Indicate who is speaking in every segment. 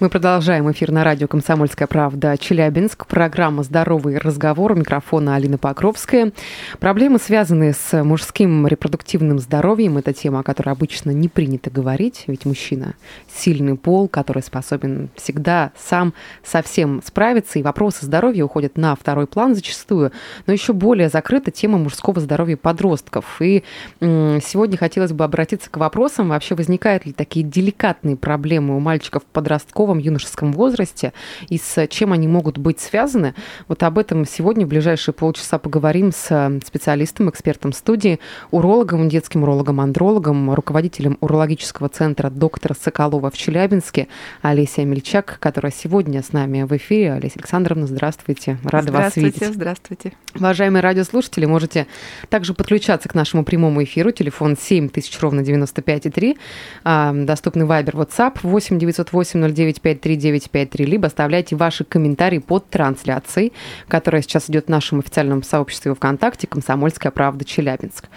Speaker 1: Мы продолжаем эфир на радио «Комсомольская правда» Челябинск. Программа «Здоровый разговор». У микрофона Алина Покровская. Проблемы, связанные с мужским репродуктивным здоровьем, это тема, о которой обычно не принято говорить. Ведь мужчина – сильный пол, который способен всегда сам совсем справиться. И вопросы здоровья уходят на второй план зачастую. Но еще более закрыта тема мужского здоровья подростков. И сегодня хотелось бы обратиться к вопросам, вообще возникают ли такие деликатные проблемы у мальчиков-подростков подростковом, юношеском возрасте и с чем они могут быть связаны. Вот об этом сегодня в ближайшие полчаса поговорим с э, специалистом, экспертом студии, урологом, детским урологом-андрологом, руководителем урологического центра доктора Соколова в Челябинске Олеся Мельчак, которая сегодня с нами в эфире. Олеся Александровна, здравствуйте. Рада вас видеть.
Speaker 2: Здравствуйте, здравствуйте.
Speaker 1: Уважаемые радиослушатели, можете также подключаться к нашему прямому эфиру. Телефон 7000 ровно 95,3. А, доступный вайбер, WhatsApp 8 908 09 953 либо оставляйте ваши комментарии под трансляцией, которая сейчас идет в нашем официальном сообществе ВКонтакте «Комсомольская правда Челябинск».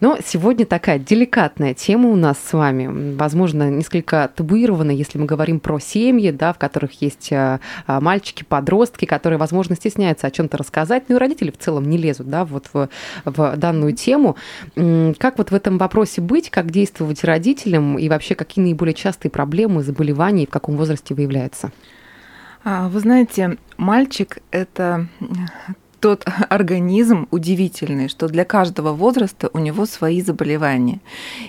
Speaker 1: Но сегодня такая деликатная тема у нас с вами, возможно, несколько табуированная, если мы говорим про семьи, да, в которых есть а, а, мальчики, подростки, которые, возможно, стесняются о чем-то рассказать, ну и родители в целом не лезут да, вот в, в данную тему. Как вот в этом вопросе быть, как действовать родителям и вообще какие наиболее частые проблемы, заболевания и в каком возрасте возрасте выявляется?
Speaker 2: А, вы знаете, мальчик – это тот организм удивительный, что для каждого возраста у него свои заболевания.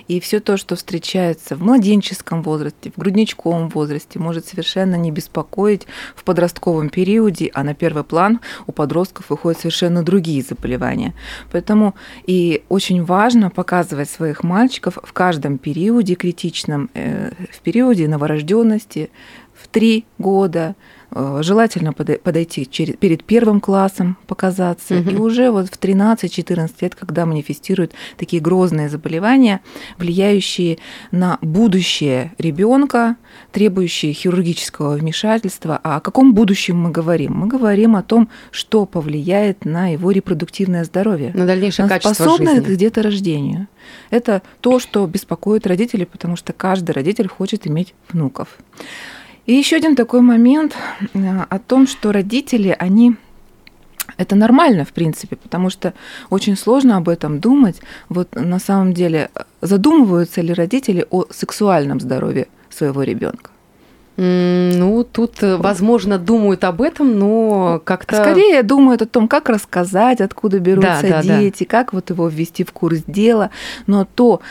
Speaker 2: И все то, что встречается в младенческом возрасте, в грудничковом возрасте, может совершенно не беспокоить в подростковом периоде, а на первый план у подростков выходят совершенно другие заболевания. Поэтому и очень важно показывать своих мальчиков в каждом периоде критичном, э, в периоде новорожденности, в три года, э, желательно подойти перед первым классом, показаться, угу. и уже вот в 13-14 лет, когда манифестируют такие грозные заболевания, влияющие на будущее ребенка, требующие хирургического вмешательства. А о каком будущем мы говорим? Мы говорим о том, что повлияет на его репродуктивное здоровье.
Speaker 1: На дальнейшее на качество
Speaker 2: способность
Speaker 1: жизни.
Speaker 2: к деторождению. Это то, что беспокоит родителей, потому что каждый родитель хочет иметь внуков. И еще один такой момент э, о том, что родители, они это нормально, в принципе, потому что очень сложно об этом думать. Вот на самом деле задумываются ли родители о сексуальном здоровье своего ребенка?
Speaker 1: Ну, тут, э, возможно, думают об этом, но как-то...
Speaker 2: Скорее думают о том, как рассказать, откуда берутся да, да, дети, да. как вот его ввести в курс дела. Но то,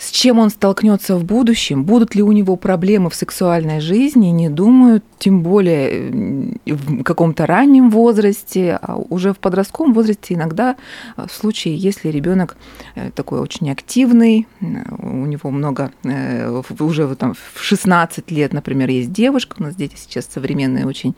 Speaker 2: с чем он столкнется в будущем, будут ли у него проблемы в сексуальной жизни, не думают, тем более в каком-то раннем возрасте, а уже в подростковом возрасте иногда э, в случае, если ребенок э, такой очень активный, э, у него много, уже там в 16 лет, например, есть девушка, у нас дети сейчас современные очень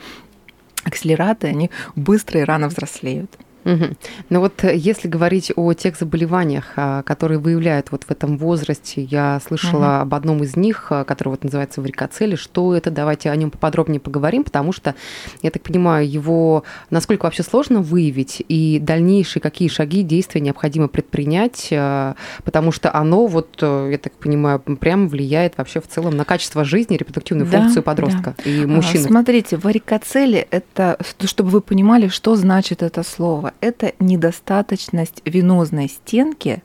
Speaker 2: акселераты, они быстро и рано взрослеют.
Speaker 1: Угу. Ну вот э, если говорить о тех заболеваниях, а, которые выявляют вот в этом возрасте, я слышала угу. об одном из них, а, который вот называется варикоцели. Что это? Давайте о нем поподробнее поговорим, потому что, я так понимаю, его насколько вообще сложно выявить и дальнейшие какие шаги, действия необходимо предпринять, а, потому что оно, вот, э, я так понимаю, прямо влияет вообще в целом на качество жизни, репродуктивную да, функцию подростка да. и мужчины.
Speaker 2: Смотрите, варикоцели – это, чтобы вы понимали, что значит это слово это недостаточность венозной стенки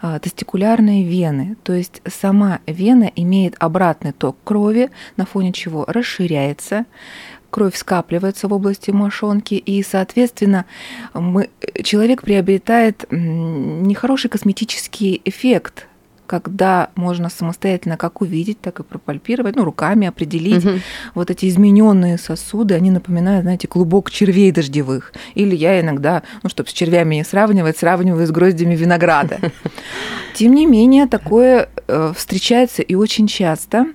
Speaker 2: а, тестикулярной вены. То есть сама вена имеет обратный ток крови, на фоне чего расширяется, кровь скапливается в области мошонки, и, соответственно, мы, человек приобретает нехороший косметический эффект когда можно самостоятельно как увидеть, так и пропальпировать, ну, руками определить. Угу. Вот эти измененные сосуды, они напоминают, знаете, клубок червей дождевых. Или я иногда, ну, чтобы с червями не сравнивать, сравниваю с гроздями винограда. Тем не менее, такое э, встречается и очень часто.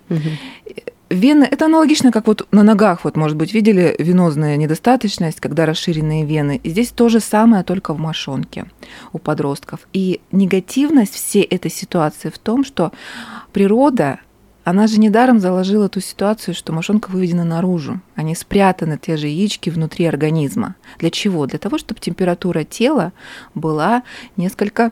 Speaker 2: Вены, это аналогично, как вот на ногах, вот, может быть, видели венозная недостаточность, когда расширенные вены. И здесь то же самое, только в мошонке у подростков. И негативность всей этой ситуации в том, что природа она же недаром заложила ту ситуацию, что мошонка выведена наружу. Они спрятаны, те же яички, внутри организма. Для чего? Для того, чтобы температура тела была несколько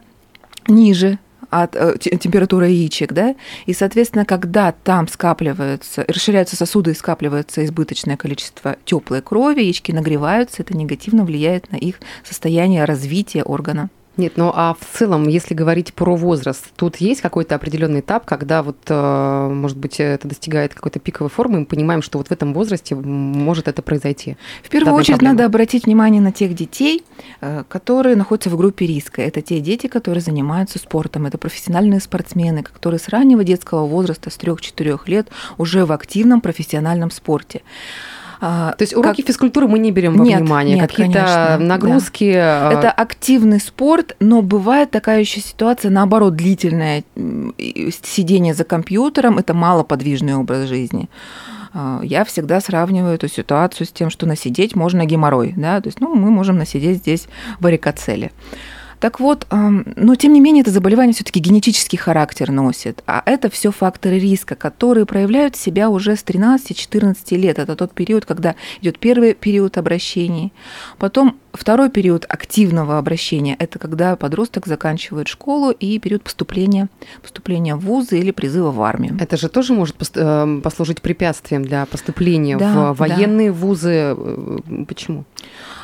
Speaker 2: ниже от э, температуры яичек, да, и, соответственно, когда там скапливаются, расширяются сосуды и скапливается избыточное количество теплой крови, яички нагреваются, это негативно влияет на их состояние развития органа.
Speaker 1: Нет, ну а в целом, если говорить про возраст, тут есть какой-то определенный этап, когда вот, э, может быть, это достигает какой-то пиковой формы, и мы понимаем, что вот в этом возрасте может это произойти.
Speaker 2: В первую очередь проблемы. надо обратить внимание на тех детей, э, которые находятся в группе риска. Это те дети, которые занимаются спортом, это профессиональные спортсмены, которые с раннего детского возраста, с 3-4 лет, уже в активном профессиональном спорте.
Speaker 1: А, То есть уроки как... физкультуры мы не берем во нет, внимание, нет, какие-то нагрузки.
Speaker 2: Да. Это активный спорт, но бывает такая еще ситуация, наоборот, длительное сидение за компьютером, это малоподвижный образ жизни а, я всегда сравниваю эту ситуацию с тем, что насидеть можно геморрой, да, то есть, ну, мы можем насидеть здесь варикоцеле. Так вот, но тем не менее это заболевание все-таки генетический характер носит, а это все факторы риска, которые проявляют себя уже с 13-14 лет. Это тот период, когда идет первый период обращений, потом второй период активного обращения – это когда подросток заканчивает школу и период поступления, поступления в вузы или призыва в армию.
Speaker 1: Это же тоже может э, послужить препятствием для поступления да, в военные да. вузы. Э, почему?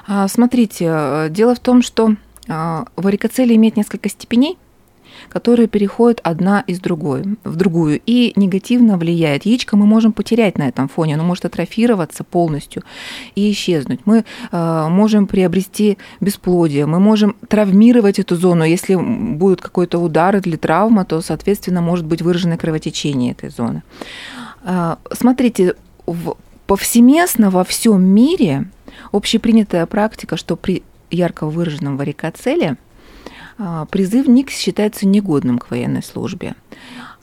Speaker 2: А, смотрите, э, дело в том, что варикоцелия имеет несколько степеней, которые переходят одна из другой, в другую и негативно влияет. Яичко мы можем потерять на этом фоне, оно может атрофироваться полностью и исчезнуть. Мы э, можем приобрести бесплодие, мы можем травмировать эту зону. Если будет какой-то удар или травма, то, соответственно, может быть выраженное кровотечение этой зоны. Э, смотрите, в, повсеместно во всем мире общепринятая практика, что при ярко выраженном варикоцеле а, призывник считается негодным к военной службе.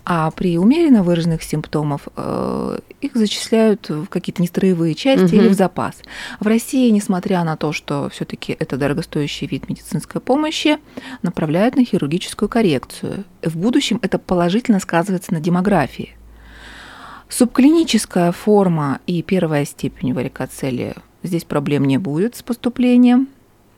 Speaker 2: А при умеренно выраженных симптомах э, их зачисляют в какие-то нестроевые части угу. или в запас. В России, несмотря на то, что все-таки это дорогостоящий вид медицинской помощи, направляют на хирургическую коррекцию. В будущем это положительно сказывается на демографии. Субклиническая форма и первая степень варикоцелии здесь проблем не будет с поступлением.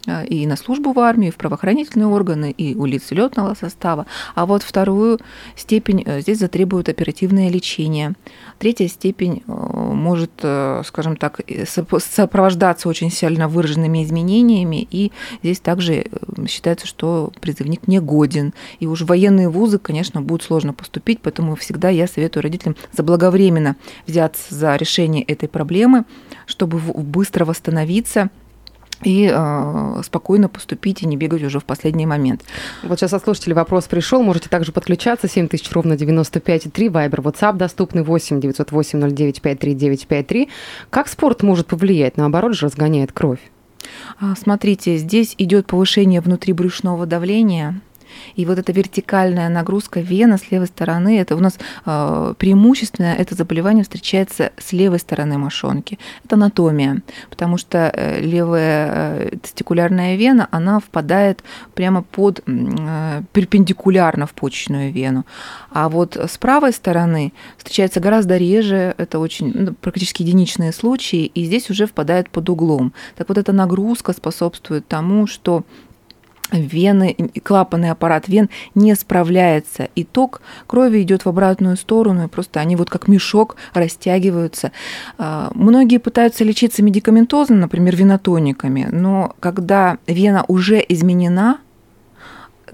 Speaker 2: А, и на службу в армию, и в правоохранительные органы, и у лиц летного состава. А вот вторую степень э, здесь затребует оперативное лечение. Третья степень э, может, э, скажем так, сопровождаться очень сильно выраженными изменениями, и здесь также считается, что призывник не годен. И уж военные вузы, конечно, будет сложно поступить, поэтому всегда я советую родителям заблаговременно взяться за решение этой проблемы, чтобы быстро восстановиться – и э, спокойно поступить и не бегать уже в последний момент.
Speaker 1: Вот сейчас от слушателей вопрос пришел. Можете также подключаться. 7 тысяч ровно 95,3. Вайбер, WhatsApp доступны 8 908 09 53 953. Как спорт может повлиять? Наоборот же разгоняет кровь.
Speaker 2: А, смотрите, здесь идет повышение внутрибрюшного давления, и вот эта вертикальная нагрузка вена с левой стороны, это у нас э, преимущественно это заболевание встречается с левой стороны мошонки. Это анатомия, потому что э, левая э, тестикулярная вена, она впадает прямо под перпендикулярно в почечную вену. А вот с правой стороны встречается гораздо реже, это очень ну, практически единичные случаи, и здесь уже впадает под углом. Так вот эта нагрузка способствует тому, что вены, клапанный аппарат вен не справляется. И ток крови идет в обратную сторону, и просто они вот как мешок растягиваются. А, многие пытаются лечиться медикаментозно, например, венотониками, но когда вена уже изменена,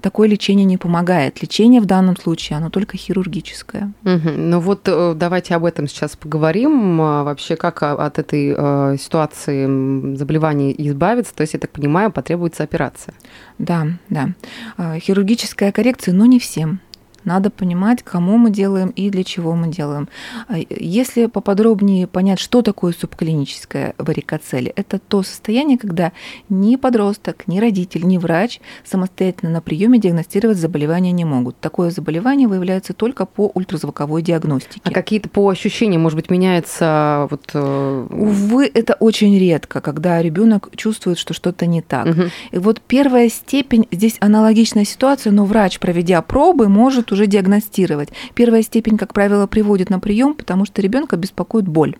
Speaker 2: такое лечение не помогает. Лечение в данном случае, оно только хирургическое.
Speaker 1: Угу. Ну вот э, давайте об этом сейчас поговорим. А, вообще, как от этой э, ситуации заболевания избавиться? То есть, я так понимаю, потребуется операция.
Speaker 2: Да, да. А, хирургическая коррекция, но не всем. Надо понимать, кому мы делаем и для чего мы делаем. А, если поподробнее понять, что такое субклиническая варикоцель, это то состояние, когда ни подросток, ни родитель, ни врач самостоятельно на приеме диагностировать заболевание не могут. Такое заболевание выявляется только по ультразвуковой диагностике.
Speaker 1: А какие-то по ощущениям, может быть, меняются? Вот... Э,
Speaker 2: Увы, это очень редко, когда ребенок чувствует, что что-то не так. Угу. И вот первая степень, здесь аналогичная ситуация, но врач, проведя пробы, может уже диагностировать. Первая степень, как правило, приводит на прием, потому что ребенка беспокоит боль.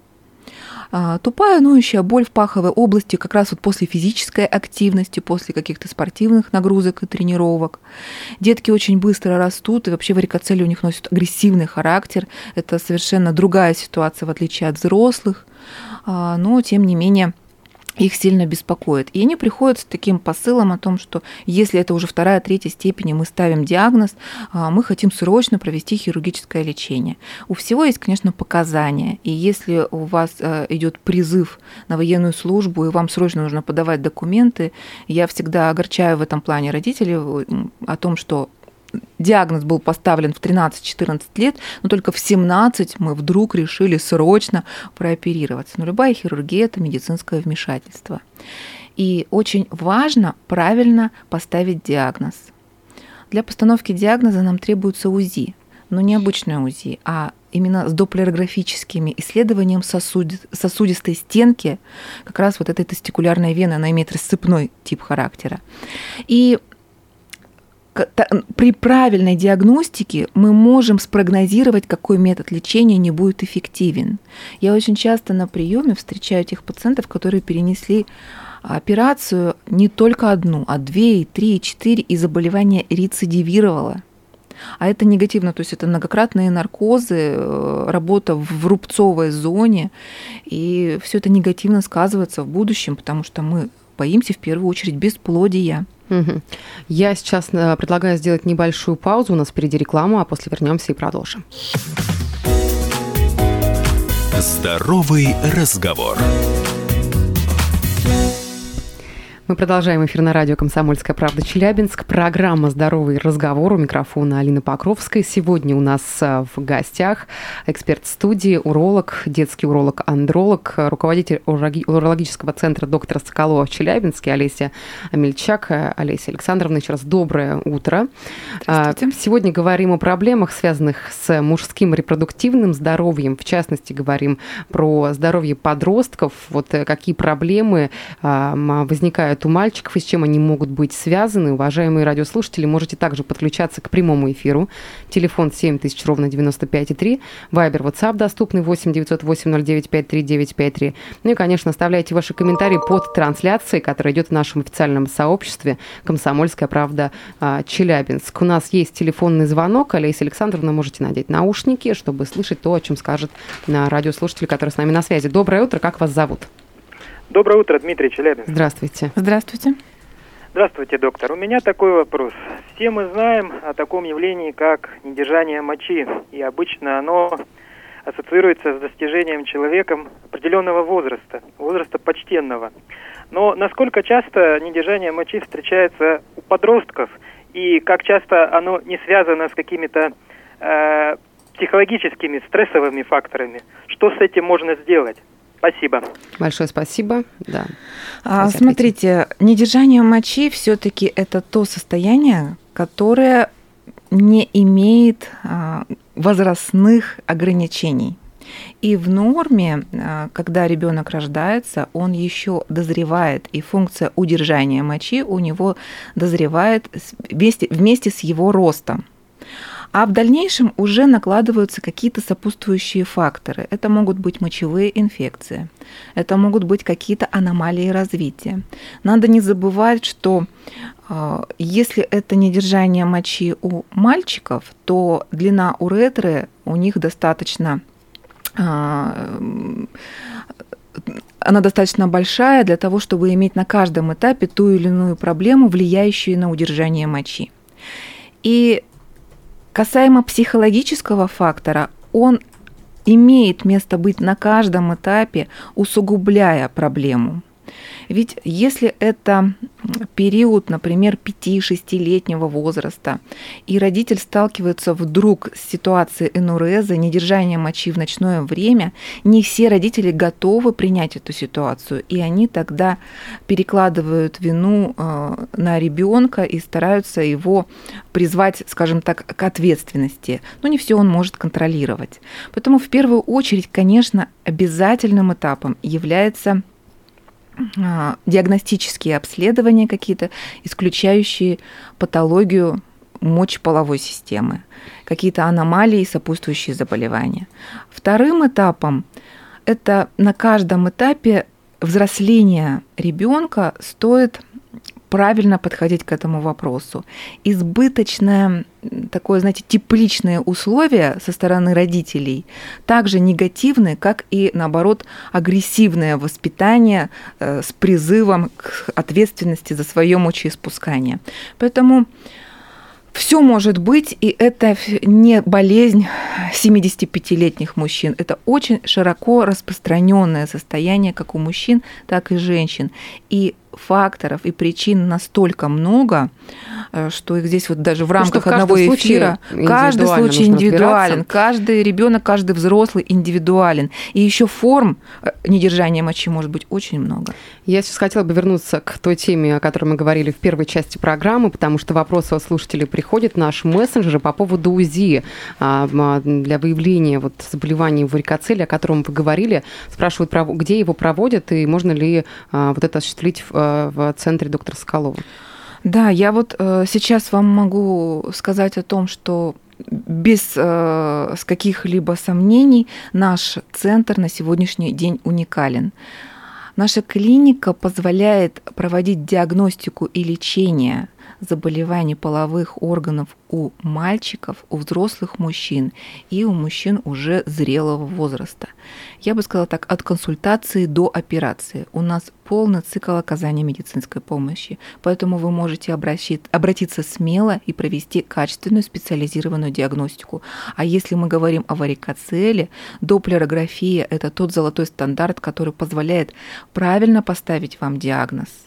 Speaker 2: А, тупая ноющая боль в паховой области как раз вот после физической активности, после каких-то спортивных нагрузок и тренировок. Детки очень быстро растут, и вообще варикоцели у них носят агрессивный характер. Это совершенно другая ситуация, в отличие от взрослых. А, но, тем не менее, их сильно беспокоит. И они приходят с таким посылом о том, что если это уже вторая, третья степень, мы ставим диагноз, а, мы хотим срочно провести хирургическое лечение. У всего есть, конечно, показания. И если у вас э, идет призыв на военную службу, и вам срочно нужно подавать документы, я всегда огорчаю в этом плане родителей о том, что диагноз был поставлен в 13-14 лет, но только в 17 мы вдруг решили срочно прооперироваться. Но любая хирургия – это медицинское вмешательство. И очень важно правильно поставить диагноз. Для постановки диагноза нам требуется УЗИ, но не обычное УЗИ, а именно с доплерографическими исследованием сосуди, сосудистой стенки, как раз вот этой тестикулярной вены, она имеет рассыпной тип характера. И при правильной диагностике мы можем спрогнозировать, какой метод лечения не будет эффективен. Я очень часто на приеме встречаю тех пациентов, которые перенесли операцию не только одну, а две, и три, и четыре, и заболевание рецидивировало. А это негативно, то есть это многократные наркозы, э, работа в рубцовой зоне, и все это негативно сказывается в будущем, потому что мы боимся в первую очередь бесплодия.
Speaker 1: Угу. Я сейчас э, предлагаю сделать небольшую паузу. У нас впереди реклама, а после вернемся и продолжим.
Speaker 3: Здоровый разговор.
Speaker 1: Мы продолжаем эфир на радио «Комсомольская правда» Челябинск. Программа «Здоровый разговор» у микрофона Алина Покровская. Сегодня у нас э, в гостях эксперт студии, уролог, детский уролог-андролог, руководитель урологического центра доктора Соколова в Челябинске Олеся Амельчак. Олеся Александровна, еще раз доброе утро. А, сегодня говорим о проблемах, связанных с мужским репродуктивным здоровьем. В частности, говорим про здоровье подростков. Вот э, какие проблемы возникают бывают у мальчиков и с чем они могут быть связаны. Уважаемые радиослушатели, можете также подключаться к прямому эфиру. Телефон 7000 ровно 95,3. Вайбер, WhatsApp доступный 8 908 09 53 Ну и, конечно, оставляйте ваши комментарии под трансляцией, которая идет в нашем официальном сообществе «Комсомольская правда а, Челябинск». У нас есть телефонный звонок. Олеся Александровна, можете надеть наушники, чтобы слышать то, о чем скажет радиослушатель, который с нами на связи. Доброе утро, как вас зовут?
Speaker 4: Доброе утро, Дмитрий Челябинск.
Speaker 1: Здравствуйте.
Speaker 2: Здравствуйте.
Speaker 4: Здравствуйте, доктор. У меня такой вопрос. Все мы знаем о таком явлении, как недержание мочи, и обычно оно ассоциируется с достижением человеком определенного возраста, возраста почтенного. Но насколько часто недержание мочи встречается у подростков, и как часто оно не связано с какими-то э, психологическими стрессовыми факторами? Что с этим можно сделать? Спасибо.
Speaker 1: Большое спасибо. Да.
Speaker 2: А, смотрите, недержание мочи все-таки это то состояние, которое не имеет а, возрастных ограничений. И в норме, а, когда ребенок рождается, он еще дозревает, и функция удержания мочи у него дозревает вместе, вместе с его ростом. А в дальнейшем уже накладываются какие-то сопутствующие факторы. Это могут быть мочевые инфекции, это могут быть какие-то аномалии развития. Надо не забывать, что а, если это недержание мочи у мальчиков, то длина уретры у них достаточно а, она достаточно большая для того, чтобы иметь на каждом этапе ту или иную проблему, влияющую на удержание мочи. И Касаемо психологического фактора, он имеет место быть на каждом этапе, усугубляя проблему. Ведь если это период, например, 5-6-летнего возраста, и родитель сталкивается вдруг с ситуацией энуреза, недержания мочи в ночное время, не все родители готовы принять эту ситуацию, и они тогда перекладывают вину э, на ребенка и стараются его призвать, скажем так, к ответственности. Но не все он может контролировать. Поэтому в первую очередь, конечно, обязательным этапом является диагностические обследования какие-то, исключающие патологию мочеполовой системы, какие-то аномалии сопутствующие заболевания. Вторым этапом это на каждом этапе взросления ребенка стоит правильно подходить к этому вопросу. Избыточное такое, знаете, тепличное условие со стороны родителей также негативны, как и, наоборот, агрессивное воспитание э, с призывом к ответственности за свое мочеиспускание. Поэтому все может быть, и это не болезнь 75-летних мужчин. Это очень широко распространенное состояние как у мужчин, так и женщин. И факторов и причин настолько много, э, что их здесь вот даже в ну, рамках одного эфира каждый случай индивидуален, каждый ребенок, каждый взрослый индивидуален. И еще форм э, недержания мочи может быть очень много.
Speaker 1: Я сейчас хотела бы вернуться к той теме, о которой мы говорили в первой части программы, потому что вопросы от слушателей приходят наш мессенджер по поводу УЗИ а, для выявления вот заболеваний варикоцеле, о котором вы говорили. Спрашивают, где его проводят и можно ли а, вот это осуществить в центре доктора Соколова.
Speaker 2: Да, я вот э, сейчас вам могу сказать о том, что без э, каких-либо сомнений наш центр на сегодняшний день уникален. Наша клиника позволяет проводить диагностику и лечение заболеваний половых органов у мальчиков, у взрослых мужчин и у мужчин уже зрелого возраста. Я бы сказала так, от консультации до операции. У нас полный цикл оказания медицинской помощи, поэтому вы можете обратиться смело и провести качественную специализированную диагностику. А если мы говорим о варикоцеле, доплерография – это тот золотой стандарт, который позволяет правильно поставить вам диагноз –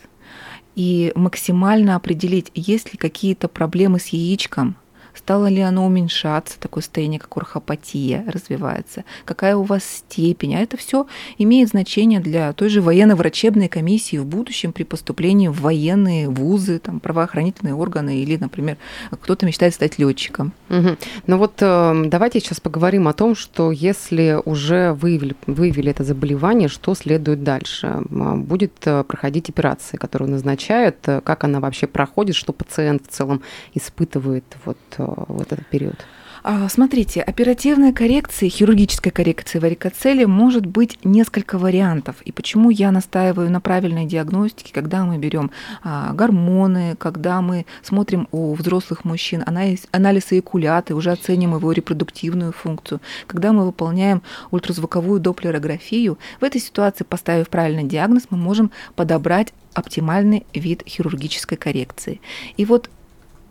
Speaker 2: и максимально определить, есть ли какие-то проблемы с яичком, Стало ли оно уменьшаться, такое состояние, как орхопатия развивается? Какая у вас степень? А это все имеет значение для той же военно-врачебной комиссии в будущем при поступлении в военные вузы, там, правоохранительные органы или, например, кто-то мечтает стать летчиком.
Speaker 1: Угу. Ну вот э, давайте сейчас поговорим о том, что если уже выявили, выявили это заболевание, что следует дальше? Будет э, проходить операция, которую назначают, э, как она вообще проходит, что пациент в целом испытывает вот э, вот этот период?
Speaker 2: А, смотрите, оперативной коррекции, хирургической коррекции варикоцели может быть несколько вариантов. И почему я настаиваю на правильной диагностике, когда мы берем а, гормоны, когда мы смотрим у взрослых мужчин анализ, анализ эякулята, уже оценим его репродуктивную функцию, когда мы выполняем ультразвуковую доплерографию, в этой ситуации, поставив правильный диагноз, мы можем подобрать оптимальный вид хирургической коррекции. И вот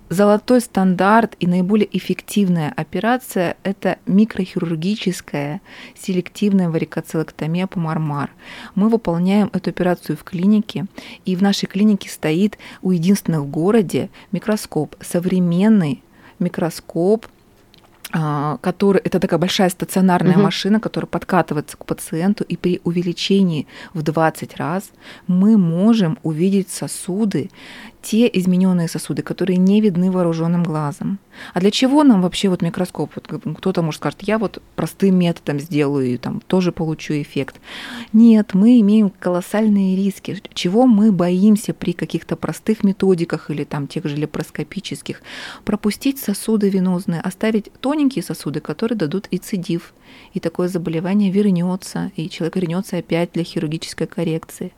Speaker 2: Золотой стандарт и наиболее эффективная операция – это микрохирургическая селективная варикоцелектомия по мармар. Мы выполняем эту операцию в клинике, и в нашей клинике стоит у единственных в городе микроскоп, современный микроскоп который это такая большая стационарная угу. машина, которая подкатывается к пациенту, и при увеличении в 20 раз мы можем увидеть сосуды, те измененные сосуды, которые не видны вооруженным глазом. А для чего нам вообще вот микроскоп? Вот кто-то может сказать, я вот простым методом сделаю и там тоже получу эффект. Нет, мы имеем колоссальные риски. Чего мы боимся при каких-то простых методиках или там тех же лепроскопических? Пропустить сосуды венозные, оставить тоненькие сосуды, которые дадут рецидив и такое заболевание вернется, и человек вернется опять для хирургической коррекции.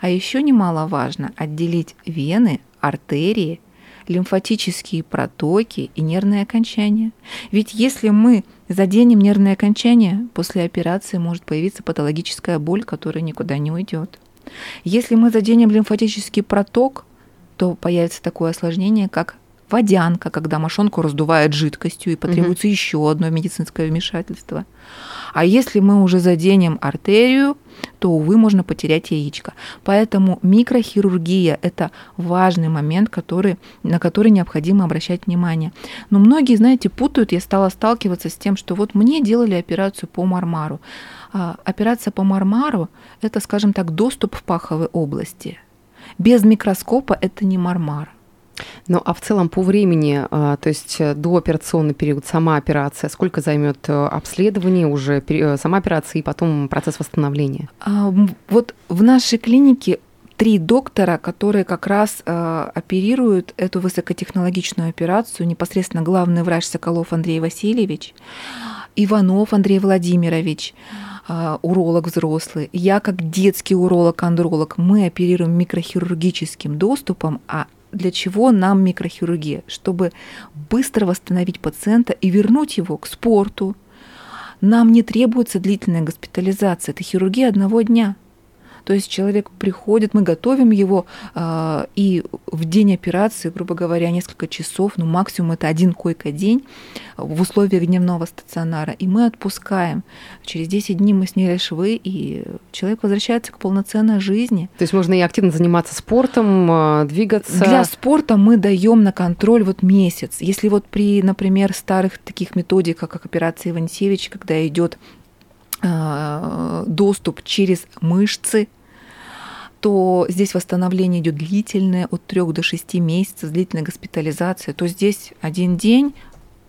Speaker 2: А еще немаловажно отделить вены, артерии, лимфатические протоки и нервные окончания. Ведь если мы заденем нервные окончания, после операции может появиться патологическая боль, которая никуда не уйдет. Если мы заденем лимфатический проток, то появится такое осложнение, как водянка, когда мошонку раздувает жидкостью и потребуется угу. еще одно медицинское вмешательство. А если мы уже заденем артерию, то, увы, можно потерять яичко. Поэтому микрохирургия – это важный момент, который, на который необходимо обращать внимание. Но многие, знаете, путают, я стала сталкиваться с тем, что вот мне делали операцию по мармару. А, операция по мармару – это, скажем так, доступ в паховой области. Без микроскопа это не мармар.
Speaker 1: Ну, а в целом по времени, а, то есть э, до операционный период, сама операция, сколько займет э, обследование уже, э, сама операция и потом процесс восстановления?
Speaker 2: А, вот в нашей клинике три доктора, которые как раз оперируют эту высокотехнологичную операцию. Непосредственно главный врач Соколов Андрей Васильевич, Иванов Андрей Владимирович, э, уролог взрослый. Я как детский уролог-андролог, мы оперируем микрохирургическим доступом, а для чего нам микрохирургия? Чтобы быстро восстановить пациента и вернуть его к спорту. Нам не требуется длительная госпитализация. Это хирургия одного дня. То есть человек приходит, мы готовим его, э, и в день операции, грубо говоря, несколько часов, ну максимум это один койка-день в условиях дневного стационара, и мы отпускаем. Через 10 дней мы сняли швы, и человек возвращается к полноценной жизни.
Speaker 1: То есть можно и активно заниматься спортом, а, двигаться?
Speaker 2: Для спорта мы даем на контроль вот месяц. Если вот при, например, старых таких методиках, как операция Ивансевич, когда идет а, доступ через мышцы, то здесь восстановление идет длительное, от 3 до 6 месяцев, длительная госпитализация, то здесь один день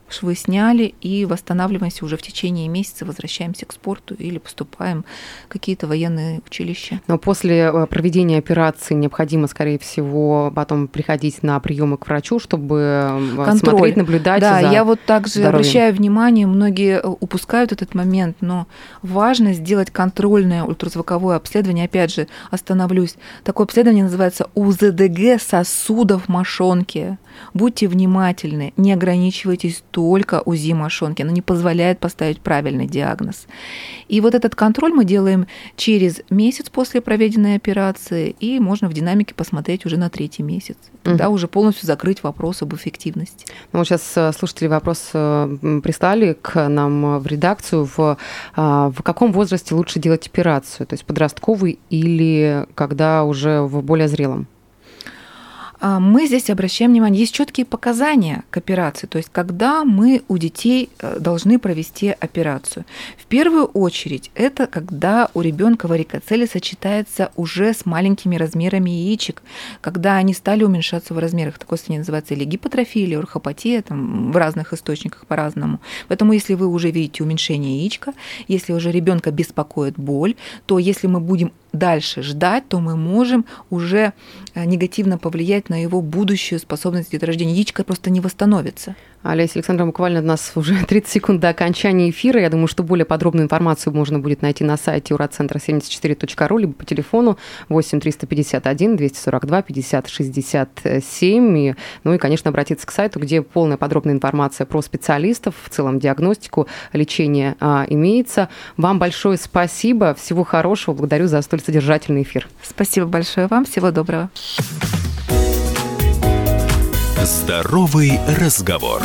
Speaker 2: швы сняли и восстанавливаемся уже в течение месяца, возвращаемся к спорту или поступаем в какие-то военные училища.
Speaker 1: Но после э, проведения операции необходимо, скорее всего, потом приходить на приемы к врачу, чтобы э, Контроль. смотреть, наблюдать.
Speaker 2: Да, за я вот также здоровьем. обращаю внимание, многие э, упускают этот момент, но важно сделать контрольное ультразвуковое обследование. Опять же, остановлюсь. Такое обследование называется УЗДГ сосудов мошонки. Будьте внимательны, не ограничивайтесь только УЗИ мошонки, оно не позволяет поставить правильный диагноз. И вот этот контроль мы делаем через месяц после проведенной операции, и можно в динамике посмотреть уже на третий месяц. Тогда угу. уже полностью закрыть вопрос об эффективности.
Speaker 1: Ну, вот сейчас э, слушатели вопрос э, прислали к нам в редакцию. В, а, в каком возрасте лучше делать операцию? То есть подростковый или когда уже в более зрелом?
Speaker 2: А, мы здесь обращаем внимание, есть четкие показания к операции, то есть когда мы у детей э, должны провести операцию. В первую очередь это когда у ребенка варикоцели сочетается уже с маленькими размерами яичек, когда они стали уменьшаться в размерах. Такое состояние называется или гипотрофия, или орхопатия, там в разных источниках по-разному. Поэтому если вы уже видите уменьшение яичка, если уже ребенка беспокоит боль, то если мы будем дальше ждать, то мы можем уже э, негативно повлиять на его будущую способность деторождения. Яичко просто не восстановится.
Speaker 1: Олеся Александровна, буквально у нас уже 30 секунд до окончания эфира. Я думаю, что более подробную информацию можно будет найти на сайте урацентра 74.ру, либо по телефону 8 351 242 50 67. И, ну и, конечно, обратиться к сайту, где полная подробная информация про специалистов, в целом диагностику, лечение а, имеется. Вам большое спасибо. Всего хорошего. Благодарю за столь содержательный эфир.
Speaker 2: Спасибо большое вам. Всего доброго.
Speaker 3: Здоровый разговор.